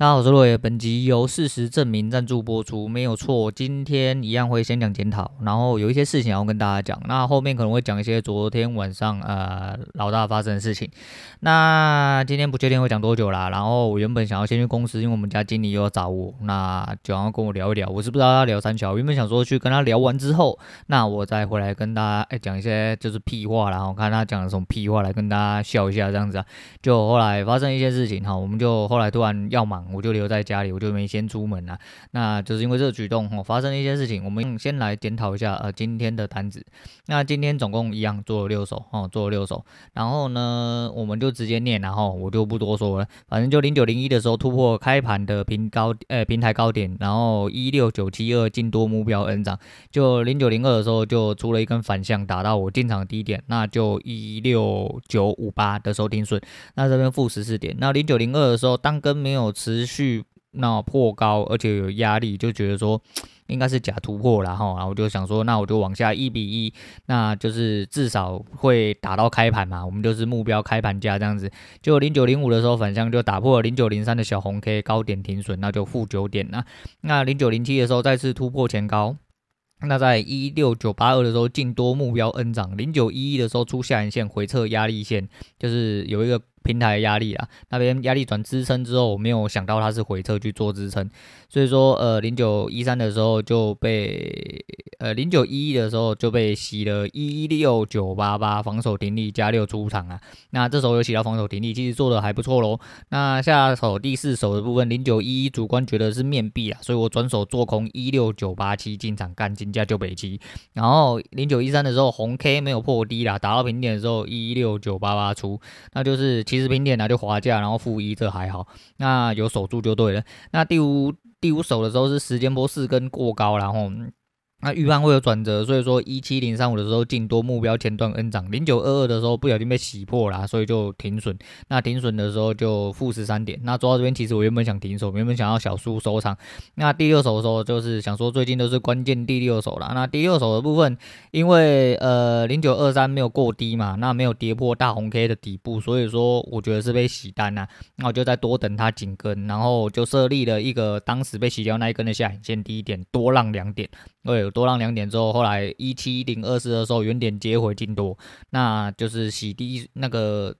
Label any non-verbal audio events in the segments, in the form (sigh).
大家好，我是洛野。本集由事实证明赞助播出，没有错。今天一样会先讲检讨，然后有一些事情要跟大家讲。那后面可能会讲一些昨天晚上呃老大发生的事情。那今天不确定会讲多久啦。然后我原本想要先去公司，因为我们家经理又要找我，那就要跟我聊一聊。我是不知道要聊三桥，原本想说去跟他聊完之后，那我再回来跟大家哎讲一些就是屁话，然后看他讲了什么屁话来跟大家笑一下这样子啊。就后来发生一些事情哈，我们就后来突然要忙。我就留在家里，我就没先出门了。那就是因为这个举动哦，发生了一些事情。我们先来检讨一下呃今天的单子。那今天总共一样做了六手哦，做了六手。然后呢，我们就直接念，然后我就不多说了。反正就零九零一的时候突破开盘的平高呃平台高点，然后一六九七二进多目标 N 涨。就零九零二的时候就出了一根反向打到我进场低点，那就一六九五八的时候停损。那这边负十四点。那零九零二的时候当根没有持。持续那破高，而且有压力，就觉得说 (tsk) 应该是假突破了哈，然后我就想说，那我就往下一比一，那就是至少会打到开盘嘛，我们就是目标开盘价这样子。就零九零五的时候反向就打破了零九零三的小红 K 高点停损，那就负九点了。那零九零七的时候再次突破前高，那在一六九八二的时候进多目标 N 涨，零九一一的时候出下影线回测压力线，就是有一个。平台压力啊，那边压力转支撑之后，我没有想到它是回撤去做支撑，所以说呃零九一三的时候就被呃零九一一的时候就被洗了一六九八八防守停利加六出场啊，那这时候有洗到防守停利，其实做的还不错喽。那下手第四手的部分零九一一主观觉得是面壁啊，所以我转手做空一六九八七进场干金价就北七，然后零九一三的时候红 K 没有破低啦，打到平点的时候一六九八八出，那就是。其实平点呢就滑价，然后负一，这还好，那有守住就对了。那第五第五手的时候是时间波四根过高，然后。那预判会有转折，所以说一七零三五的时候进多目标前段 N 涨，零九二二的时候不小心被洗破了，所以就停损。那停损的时候就负十三点。那做到这边，其实我原本想停手，原本想要小输收场。那第六手的时候，就是想说最近都是关键第六手了。那第六手的部分，因为呃零九二三没有过低嘛，那没有跌破大红 K 的底部，所以说我觉得是被洗单呐。那我就再多等它紧跟，然后就设立了一个当时被洗掉那一根的下影线低点，多浪两点。对，多浪两点之后，后来一七零二四的时候，原点接回进多，那就是洗低那个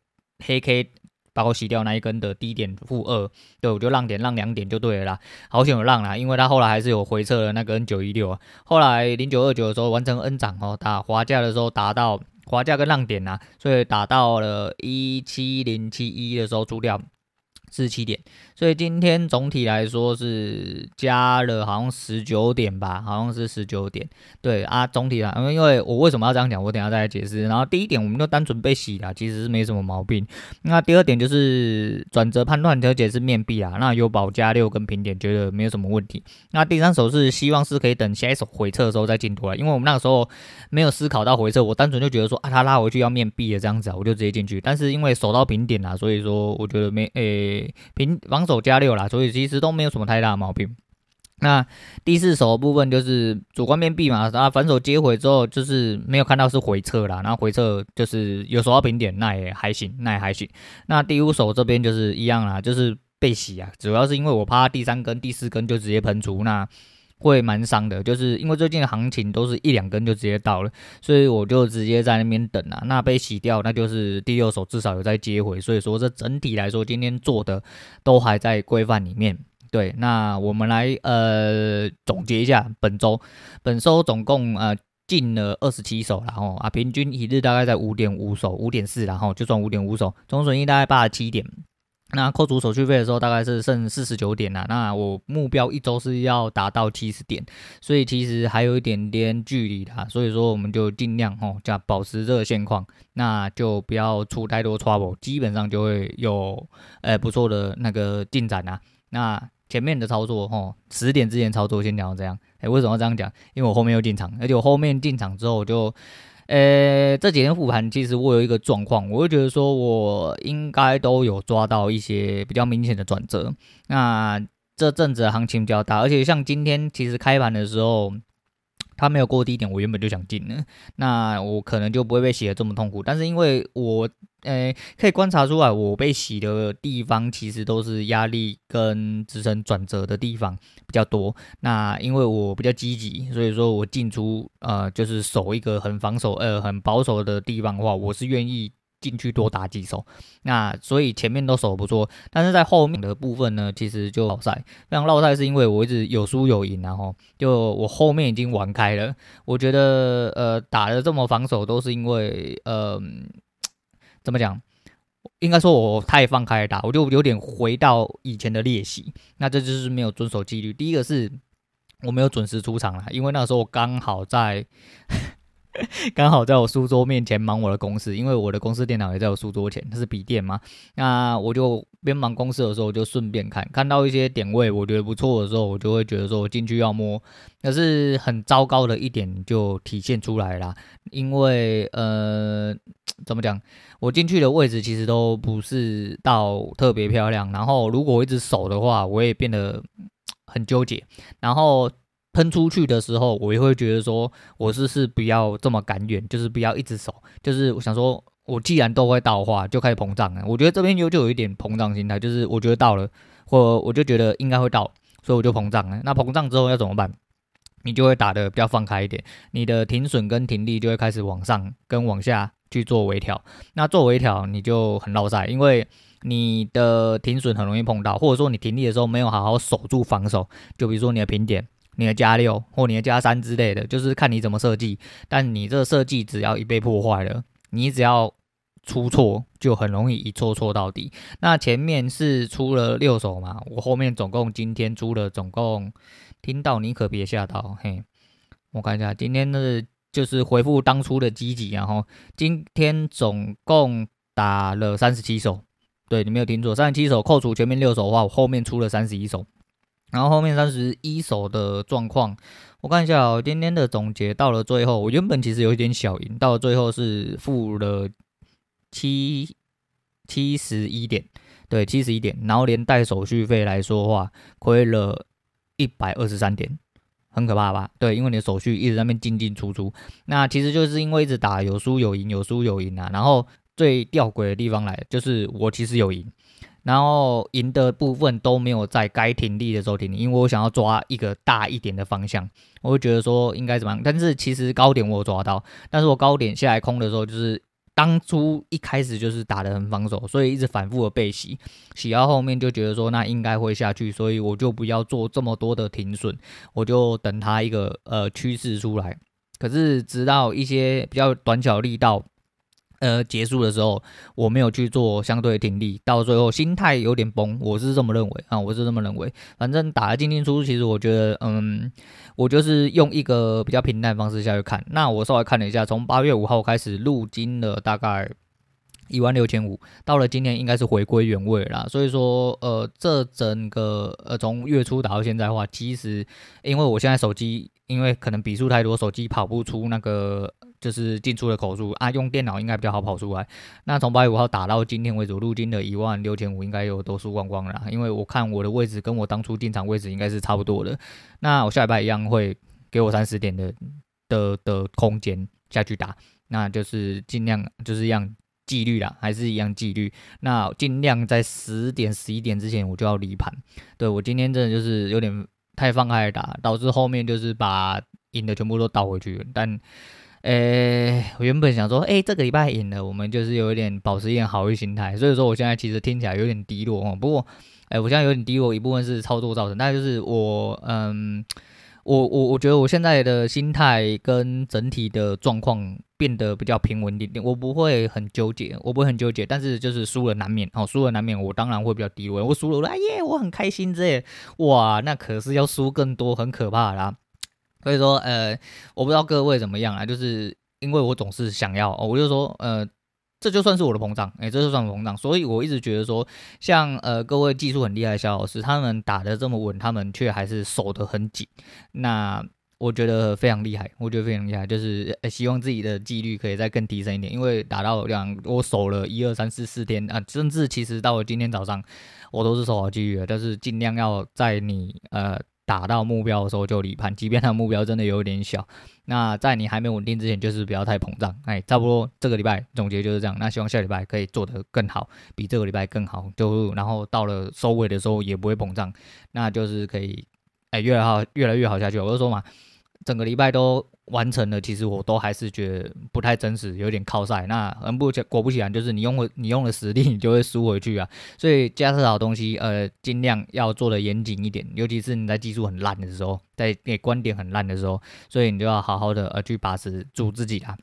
黑 K 把我洗掉那一根的低点负二，对，我就让点让两点就对了啦，好险有浪啦，因为它后来还是有回撤的那个 N 九一六啊，后来零九二九的时候完成 N 涨哦，打滑价的时候达到滑价跟浪点呐，所以打到了一七零七一的时候出掉。四十七点，所以今天总体来说是加了好像十九点吧，好像是十九点。对啊，总体来，因为我为什么要这样讲，我等下再来解释。然后第一点，我们就单纯被洗了，其实是没什么毛病。那第二点就是转折判断调节是面壁啊，那有保加六跟平点，觉得没有什么问题。那第三手是希望是可以等下一手回撤的时候再进多啊，因为我们那个时候没有思考到回撤，我单纯就觉得说啊，他拉回去要面壁的这样子啊，我就直接进去。但是因为守到平点了，所以说我觉得没诶。平防守加六啦，所以其实都没有什么太大的毛病。那第四手部分就是主观面壁嘛，啊反手接回之后就是没有看到是回撤啦，然后回撤就是有守到平点，那也还行，那也还行。那第五手这边就是一样啦，就是被洗啊，主要是因为我怕第三根、第四根就直接喷出那。会蛮伤的，就是因为最近的行情都是一两根就直接到了，所以我就直接在那边等啊。那被洗掉，那就是第六手至少有在接回，所以说这整体来说今天做的都还在规范里面。对，那我们来呃总结一下本周，本周总共呃进了二十七手，然后啊平均一日大概在五点五手，五点四，然后就算五点五手，总损益大概八十七点。那扣除手续费的时候，大概是剩四十九点啦。那我目标一周是要达到七十点，所以其实还有一点点距离的。所以说，我们就尽量哦，这样保持这个现况，那就不要出太多 trouble，基本上就会有呃不错的那个进展啊。那前面的操作哦，十点之前操作先讲这样。哎，为什么要这样讲？因为我后面又进场，而且我后面进场之后我就。呃，这几天复盘，其实我有一个状况，我就觉得说，我应该都有抓到一些比较明显的转折。那这阵子行情比较大，而且像今天其实开盘的时候，它没有过低点，我原本就想进了，那我可能就不会被洗的这么痛苦。但是因为我呃，可以观察出来，我被洗的地方其实都是压力跟支撑转折的地方比较多。那因为我比较积极，所以说我进出呃就是守一个很防守呃很保守的地方的话，我是愿意进去多打几手。那所以前面都守不错，但是在后面的部分呢，其实就落赛。非常落赛是因为我一直有输有赢，然后就我后面已经玩开了。我觉得呃打的这么防守都是因为呃。怎么讲？应该说我太放开打，我就有点回到以前的练习。那这就是没有遵守纪律。第一个是我没有准时出场了，因为那时候我刚好在。(laughs) 刚好在我书桌面前忙我的公司，因为我的公司电脑也在我书桌前，它是笔电嘛。那我就边忙公司的时候，我就顺便看，看到一些点位我觉得不错的时候，我就会觉得说我进去要摸。可是很糟糕的一点就体现出来了，因为呃，怎么讲，我进去的位置其实都不是到特别漂亮。然后如果我一直守的话，我也变得很纠结。然后。喷出去的时候，我也会觉得说，我是是不要这么赶远，就是不要一直守，就是我想说，我既然都会到的话，就开始膨胀了。我觉得这边有就有一点膨胀心态，就是我觉得到了，或我就觉得应该会到，所以我就膨胀了。那膨胀之后要怎么办？你就会打的比较放开一点，你的停损跟停利就会开始往上跟往下去做微调。那做微调你就很落赛，因为你的停损很容易碰到，或者说你停利的时候没有好好守住防守，就比如说你的平点。你的加六或你的加三之类的，就是看你怎么设计。但你这设计只要一被破坏了，你只要出错，就很容易一错错到底。那前面是出了六手嘛，我后面总共今天出了总共，听到你可别吓到嘿。我看一下，今天的就是回复当初的积极，然后今天总共打了三十七手，对，你没有听错，三十七手扣除前面六手的话，我后面出了三十一手。然后后面三十一手的状况，我看一下哦，今天的总结到了最后，我原本其实有一点小赢，到了最后是负了七七十一点，对，七十一点，然后连带手续费来说话，亏了一百二十三点，很可怕吧？对，因为你的手续一直在那边进进出出，那其实就是因为一直打有输有赢，有输有赢啊。然后最吊诡的地方来，就是我其实有赢。然后赢的部分都没有在该停利的时候停利，因为我想要抓一个大一点的方向，我会觉得说应该怎么样。但是其实高点我有抓到，但是我高点下来空的时候，就是当初一开始就是打得很防守，所以一直反复的被洗，洗到后面就觉得说那应该会下去，所以我就不要做这么多的停损，我就等它一个呃趋势出来。可是直到一些比较短小力道。呃，结束的时候我没有去做相对的停利，到最后心态有点崩，我是这么认为啊，我是这么认为。反正打了进进出出，其实我觉得，嗯，我就是用一个比较平淡的方式下去看。那我稍微看了一下，从八月五号开始入金了大概一万六千五，到了今天应该是回归原位了。所以说，呃，这整个呃从月初打到现在的话，其实因为我现在手机因为可能笔数太多，手机跑不出那个。就是进出的口数啊，用电脑应该比较好跑出来。那从八月五号打到今天为止，入金的一万六千五应该有都输光光了。因为我看我的位置跟我当初进场位置应该是差不多的。那我下礼拜一样会给我三十点的的的空间下去打，那就是尽量就是一样纪律啦，还是一样纪律。那尽量在十点十一点之前我就要离盘。对，我今天真的就是有点太放开打，导致后面就是把赢的全部都倒回去，但。诶，我原本想说，诶，这个礼拜赢了，我们就是有一点保持一点好运心态，所以说我现在其实听起来有点低落哦。不过，诶，我现在有点低落，一部分是操作造成，但就是我，嗯，我我我觉得我现在的心态跟整体的状况变得比较平稳一点点，我不会很纠结，我不会很纠结，但是就是输了难免哦，输了难免，我当然会比较低落，我输了，哎耶，我很开心这，哇，那可是要输更多，很可怕啦。所以说，呃，我不知道各位怎么样啊，就是因为我总是想要，我就说，呃，这就算是我的膨胀，哎，这就算膨胀，所以我一直觉得说，像呃各位技术很厉害的小老师，他们打得这么稳，他们却还是守得很紧，那我觉得非常厉害，我觉得非常厉害，就是希望自己的纪律可以再更提升一点，因为打到两，我守了一二三四四天啊，甚至其实到了今天早上，我都是守好纪律的，但是尽量要在你呃。打到目标的时候就离盘，即便他的目标真的有点小。那在你还没稳定之前，就是不要太膨胀。哎，差不多这个礼拜总结就是这样。那希望下礼拜可以做得更好，比这个礼拜更好。就然后到了收尾的时候也不会膨胀，那就是可以哎越来越好越来越好下去。我就说嘛。整个礼拜都完成了，其实我都还是觉得不太真实，有点靠晒。那很不果不其然，就是你用了你用了实力，你就会输回去啊。所以架设好东西，呃，尽量要做的严谨一点，尤其是你在技术很烂的时候，在那观点很烂的时候，所以你就要好好的呃去把持住自己啊。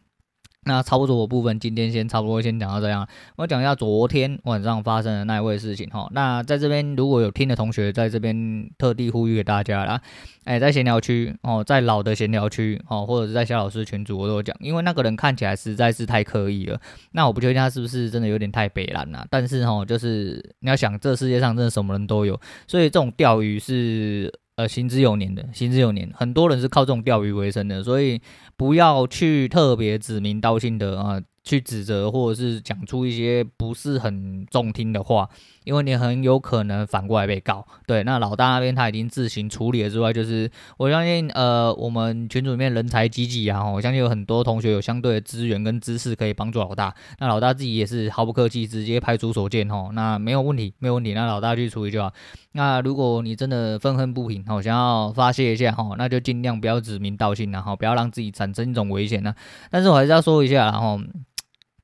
那操作的部分，今天先差不多先讲到这样。我讲一下昨天晚上发生的那一位事情哈。那在这边如果有听的同学，在这边特地呼吁给大家啦。哎，在闲聊区哦，在老的闲聊区哦，或者是在肖老师群组，我都有讲，因为那个人看起来实在是太刻意了。那我不确定他是不是真的有点太北蓝了。但是哈，就是你要想，这世界上真的什么人都有，所以这种钓鱼是。呃，行之有年的，行之有年，很多人是靠这种钓鱼为生的，所以不要去特别指名道姓的啊。去指责或者是讲出一些不是很中听的话，因为你很有可能反过来被告。对，那老大那边他已经自行处理了之外，就是我相信呃，我们群组里面人才济济啊，我相信有很多同学有相对的资源跟知识可以帮助老大。那老大自己也是毫不客气，直接派出所见吼，那没有问题，没有问题，那老大去处理就好。那如果你真的愤恨不平，吼，想要发泄一下吼，那就尽量不要指名道姓，然后不要让自己产生一种危险呢。但是我还是要说一下，然后。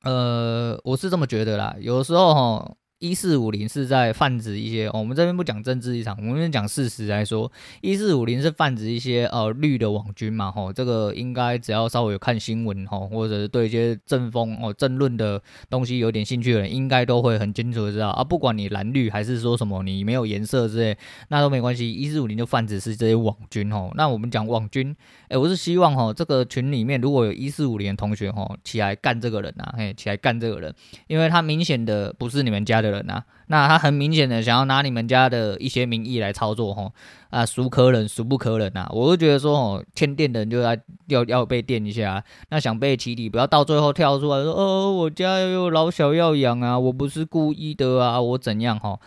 呃，我是这么觉得啦，有时候哈。一四五零是在泛指一些，哦、我们这边不讲政治立场，我们先讲事实来说，一四五零是泛指一些呃绿的网军嘛，吼，这个应该只要稍微有看新闻吼，或者是对一些政风哦政论的东西有点兴趣的人，应该都会很清楚的知道啊，不管你蓝绿还是说什么你没有颜色之类，那都没关系，一四五零就泛指是这些网军吼，那我们讲网军，哎、我是希望吼这个群里面如果有一四五零的同学吼起来干这个人呐，嘿，起来干这个人，因为他明显的不是你们家的人。那他很明显的想要拿你们家的一些名义来操作，吼啊，孰可忍孰不可忍啊？我就觉得说，哦，欠电的人就要要要被电一下，那想被起底，不要到最后跳出来说，哦，我家有老小要养啊，我不是故意的啊，我怎样哈？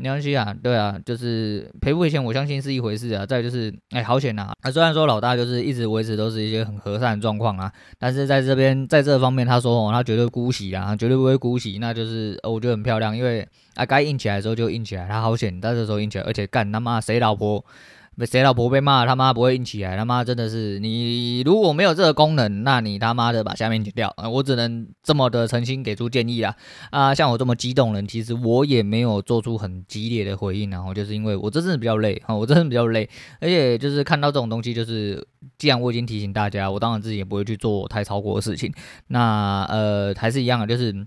没关系啊，对啊，就是赔不赔钱，我相信是一回事啊。再就是，哎，好险呐！啊，虽然说老大就是一直维持都是一些很和善的状况啊，但是在这边，在这方面，他说哦，他绝对姑息啊，绝对不会姑息，那就是我觉得很漂亮，因为啊，该硬起来的时候就硬起来，他好险，但是时候硬起来，而且干他妈谁老婆？谁老婆被骂，他妈不会硬起来，他妈真的是你如果没有这个功能，那你他妈的把下面剪掉啊，我只能这么的诚心给出建议啦。啊，像我这么激动人，其实我也没有做出很激烈的回应，然后就是因为我真的比较累哈，我真的比较累，而且就是看到这种东西，就是既然我已经提醒大家，我当然自己也不会去做太超过的事情。那呃，还是一样的，就是。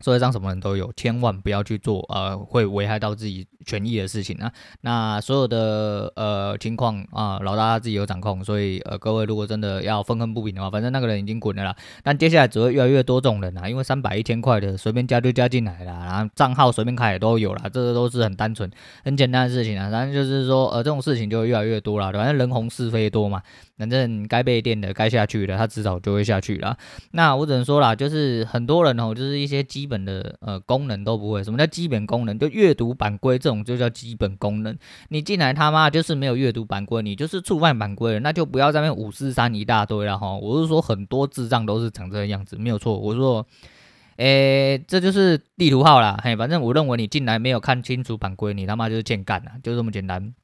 社会上什么人都有，千万不要去做呃会危害到自己权益的事情啊。那所有的呃情况啊，老大自己有掌控，所以呃各位如果真的要愤恨不平的话，反正那个人已经滚了啦。但接下来只会越来越多这种人啊，因为三百一千块的随便加就加进来了，然后账号随便开也都有了，这个都是很单纯、很简单的事情啊。反正就是说呃这种事情就越来越多了，反正人红是非多嘛。反正该被电的、该下去的，他迟早就会下去了。那我只能说啦，就是很多人哦，就是一些基本的呃功能都不会。什么叫基本功能？就阅读版规这种就叫基本功能。你进来他妈就是没有阅读版规，你就是触犯版规了，那就不要在那五四三一大堆了哈。我是说很多智障都是长这个样子，没有错。我说，诶，这就是地图炮啦。嘿，反正我认为你进来没有看清楚版规，你他妈就是欠干了，就这么简单。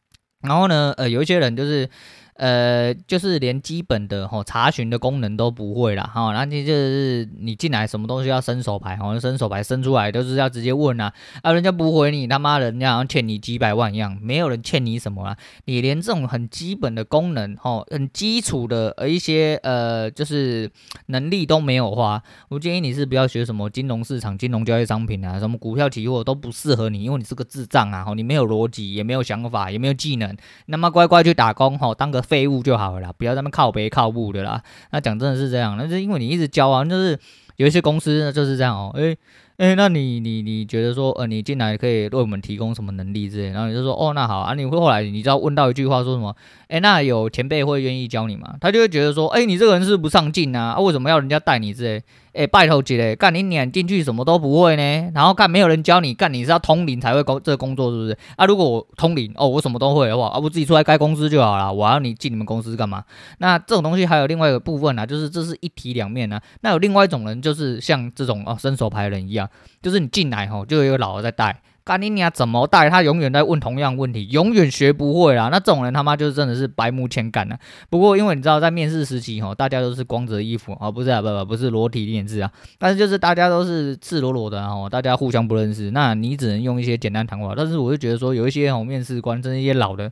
然后呢，呃，有一些人就是。呃，就是连基本的吼查询的功能都不会啦，哈，那你就是你进来什么东西要伸手牌，好像伸手牌伸出来都是要直接问啊，啊，人家不回你，他妈的，人家好像欠你几百万一样，没有人欠你什么啊，你连这种很基本的功能，吼，很基础的一些呃就是能力都没有话，我建议你是不要学什么金融市场、金融交易商品啊，什么股票期货都不适合你，因为你是个智障啊，吼，你没有逻辑，也没有想法，也没有技能，那么乖乖去打工，吼，当个。废物就好了，不要在那么靠背靠母的啦。那讲真的是这样，那是因为你一直教啊，就是有一些公司呢就是这样哦、喔，诶、欸，哎，那你你你觉得说，呃，你进来可以为我们提供什么能力之类？然后你就说，哦，那好啊。你会后来你知道问到一句话说什么？哎，那有前辈会愿意教你吗？他就会觉得说，哎，你这个人是不上进啊？为什么要人家带你之类？哎，拜托姐嘞，干你撵进去什么都不会呢？然后干没有人教你，干你是要通灵才会工这个工作是不是？啊，如果我通灵，哦，我什么都会的话，啊，我自己出来开公司就好了。我要你进你们公司干嘛？那这种东西还有另外一个部分啊，就是这是一体两面啊。那有另外一种人，就是像这种哦，伸手牌人一样，就是你进来吼，就有一个老的在带。干你娘怎么带？他永远在问同样问题，永远学不会啦。那这种人他妈就是真的是白目千干了。不过因为你知道，在面试时期吼，大家都是光着衣服啊，不是啊，不不不是裸体面试啊，但是就是大家都是赤裸裸的哦，大家互相不认识，那你只能用一些简单谈话。但是我就觉得说，有一些吼面试官，真的一些老的，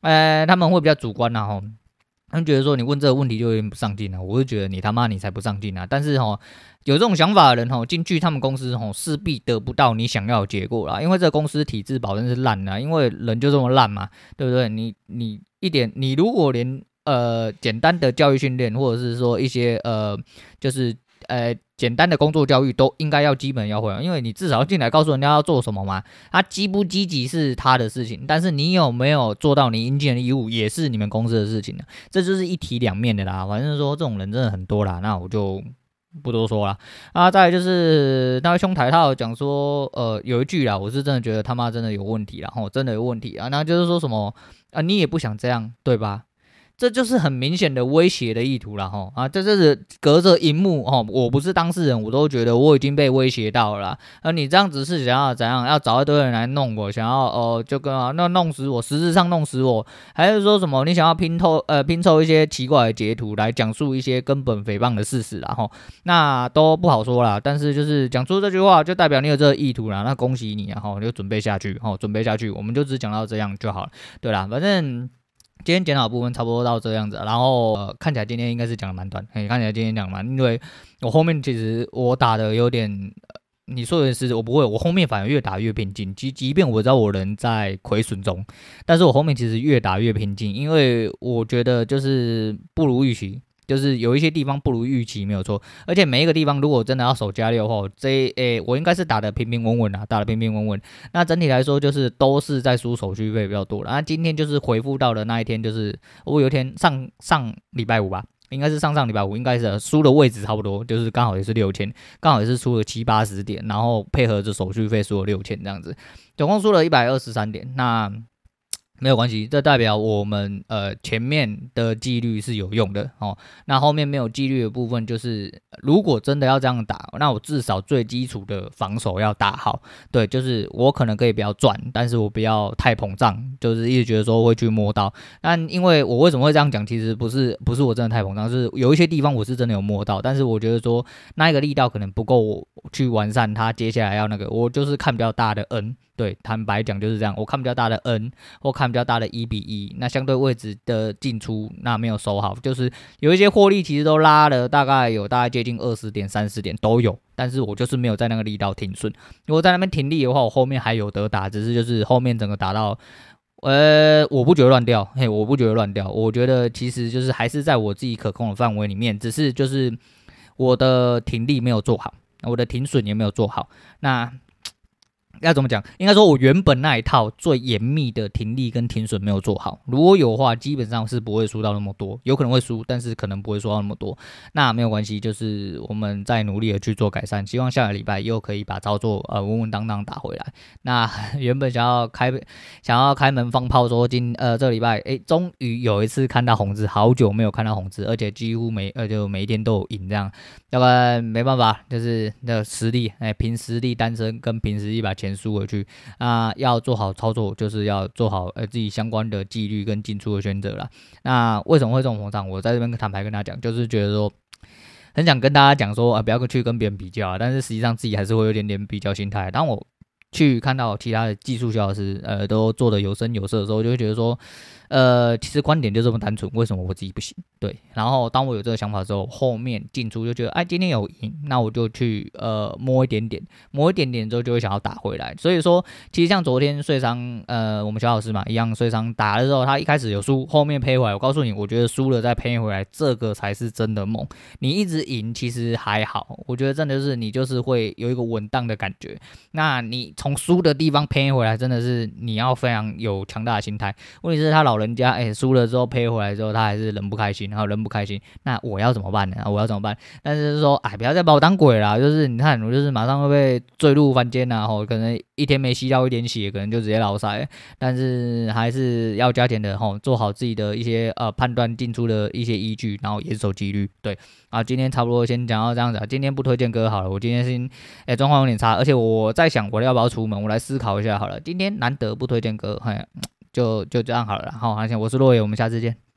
呃，他们会比较主观呐吼。他们觉得说你问这个问题就有点不上进了，我就觉得你他妈你才不上进啊！但是哈，有这种想法的人哈，进去他们公司哈，势必得不到你想要的结果啦，因为这公司体制保证是烂的，因为人就这么烂嘛，对不对？你你一点，你如果连呃简单的教育训练，或者是说一些呃就是。呃，简单的工作教育都应该要基本要会，因为你至少进来告诉人家要做什么嘛。他积不积极是他的事情，但是你有没有做到你应尽的义务，也是你们公司的事情的。这就是一体两面的啦。反正说这种人真的很多啦，那我就不多说了。啊，再就是那位兄台他有讲说，呃，有一句啦，我是真的觉得他妈真的有问题啦，吼，真的有问题啊。那就是说什么啊，你也不想这样，对吧？这就是很明显的威胁的意图了哈啊！这就是隔着荧幕哦，我不是当事人，我都觉得我已经被威胁到了。而你这样子是想要怎样？要找一堆人来弄我，想要哦、就跟啊，那弄死我，实质上弄死我，还是说什么？你想要拼凑呃拼凑一些奇怪的截图来讲述一些根本诽谤的事实，然后那都不好说啦。但是就是讲出这句话，就代表你有这个意图了。那恭喜你，啊然后就准备下去，哈，准备下去，我们就只讲到这样就好了。对啦，反正。今天检讨部分差不多到这样子，然后、呃、看起来今天应该是讲的蛮短，嘿，看起来今天讲的蛮，因为我后面其实我打的有点，你说的是我不会，我后面反而越打越平静，即即便我知道我人在亏损中，但是我后面其实越打越平静，因为我觉得就是不如预期。就是有一些地方不如预期，没有错。而且每一个地方，如果真的要守加六的话，这诶、我应该是打的平平稳稳啊，打的平平稳稳。那整体来说，就是都是在输手续费比较多了。那今天就是回复到的那一天，就是我有一天上上礼拜五吧，应该是上上礼拜五，应该是输的位置差不多，就是刚好也是六千，刚好也是输了七八十点，然后配合着手续费输了六千这样子，总共输了一百二十三点。那没有关系，这代表我们呃前面的纪律是有用的哦。那后面没有纪律的部分，就是如果真的要这样打，那我至少最基础的防守要打好。对，就是我可能可以不要赚，但是我不要太膨胀，就是一直觉得说会去摸到。但因为我为什么会这样讲，其实不是不是我真的太膨胀，是有一些地方我是真的有摸到，但是我觉得说那一个力道可能不够我去完善它。接下来要那个，我就是看比较大的 N。对，坦白讲就是这样。我看比较大的 N，或看比较大的一比一，那相对位置的进出那没有收好，就是有一些获利其实都拉了，大概有大概接近二十点、三十点都有，但是我就是没有在那个力道停损。如果在那边停利的话，我后面还有得打，只是就是后面整个打到，呃，我不觉得乱掉，嘿，我不觉得乱掉，我觉得其实就是还是在我自己可控的范围里面，只是就是我的停力没有做好，我的停损也没有做好，那。要怎么讲？应该说，我原本那一套最严密的停利跟停损没有做好。如果有的话，基本上是不会输到那么多，有可能会输，但是可能不会输到那么多。那没有关系，就是我们在努力的去做改善，希望下个礼拜又可以把操作呃稳稳当当打回来。那原本想要开想要开门放炮说今呃这礼拜诶，终于有一次看到红字，好久没有看到红字，而且几乎每呃就每一天都有赢这样。要不然没办法，就是那实力哎，凭实力单身跟凭实力把钱。输回去啊，要做好操作，就是要做好呃自己相关的纪律跟进出的选择啦。那为什么会这种膨胀？我在这边坦白跟大家讲，就是觉得说很想跟大家讲说啊，不要去跟别人比较啊，但是实际上自己还是会有点点比较心态。当我去看到其他的技术小老师呃都做的有声有色的时候，就会觉得说。呃，其实观点就这么单纯，为什么我自己不行？对，然后当我有这个想法之后，后面进出就觉得，哎，今天有赢，那我就去呃摸一点点，摸一点点之后就会想要打回来。所以说，其实像昨天穗商，呃，我们小老师嘛一样，穗商打的时候，他一开始有输，后面赔回来。我告诉你，我觉得输了再赔回来，这个才是真的猛。你一直赢其实还好，我觉得真的是你就是会有一个稳当的感觉。那你从输的地方赔回来，真的是你要非常有强大的心态。问题是，他老人家哎输了之后赔回来之后，他还是人不开心，然后人不开心，那我要怎么办呢？我要怎么办？但是说哎，不要再把我当鬼了，就是你看，我就是马上会被坠入凡间呐，吼，可能一天没吸到一点血，可能就直接老塞。但是还是要加减的吼，做好自己的一些呃判断进出的一些依据，然后严守纪律。对啊，今天差不多先讲到这样子啊，今天不推荐歌好了，我今天先哎状况有点差，而且我在想我要不要出门，我来思考一下好了，今天难得不推荐歌，嘿。就就这样好了，好，好，谢谢，我是洛野，我们下次见。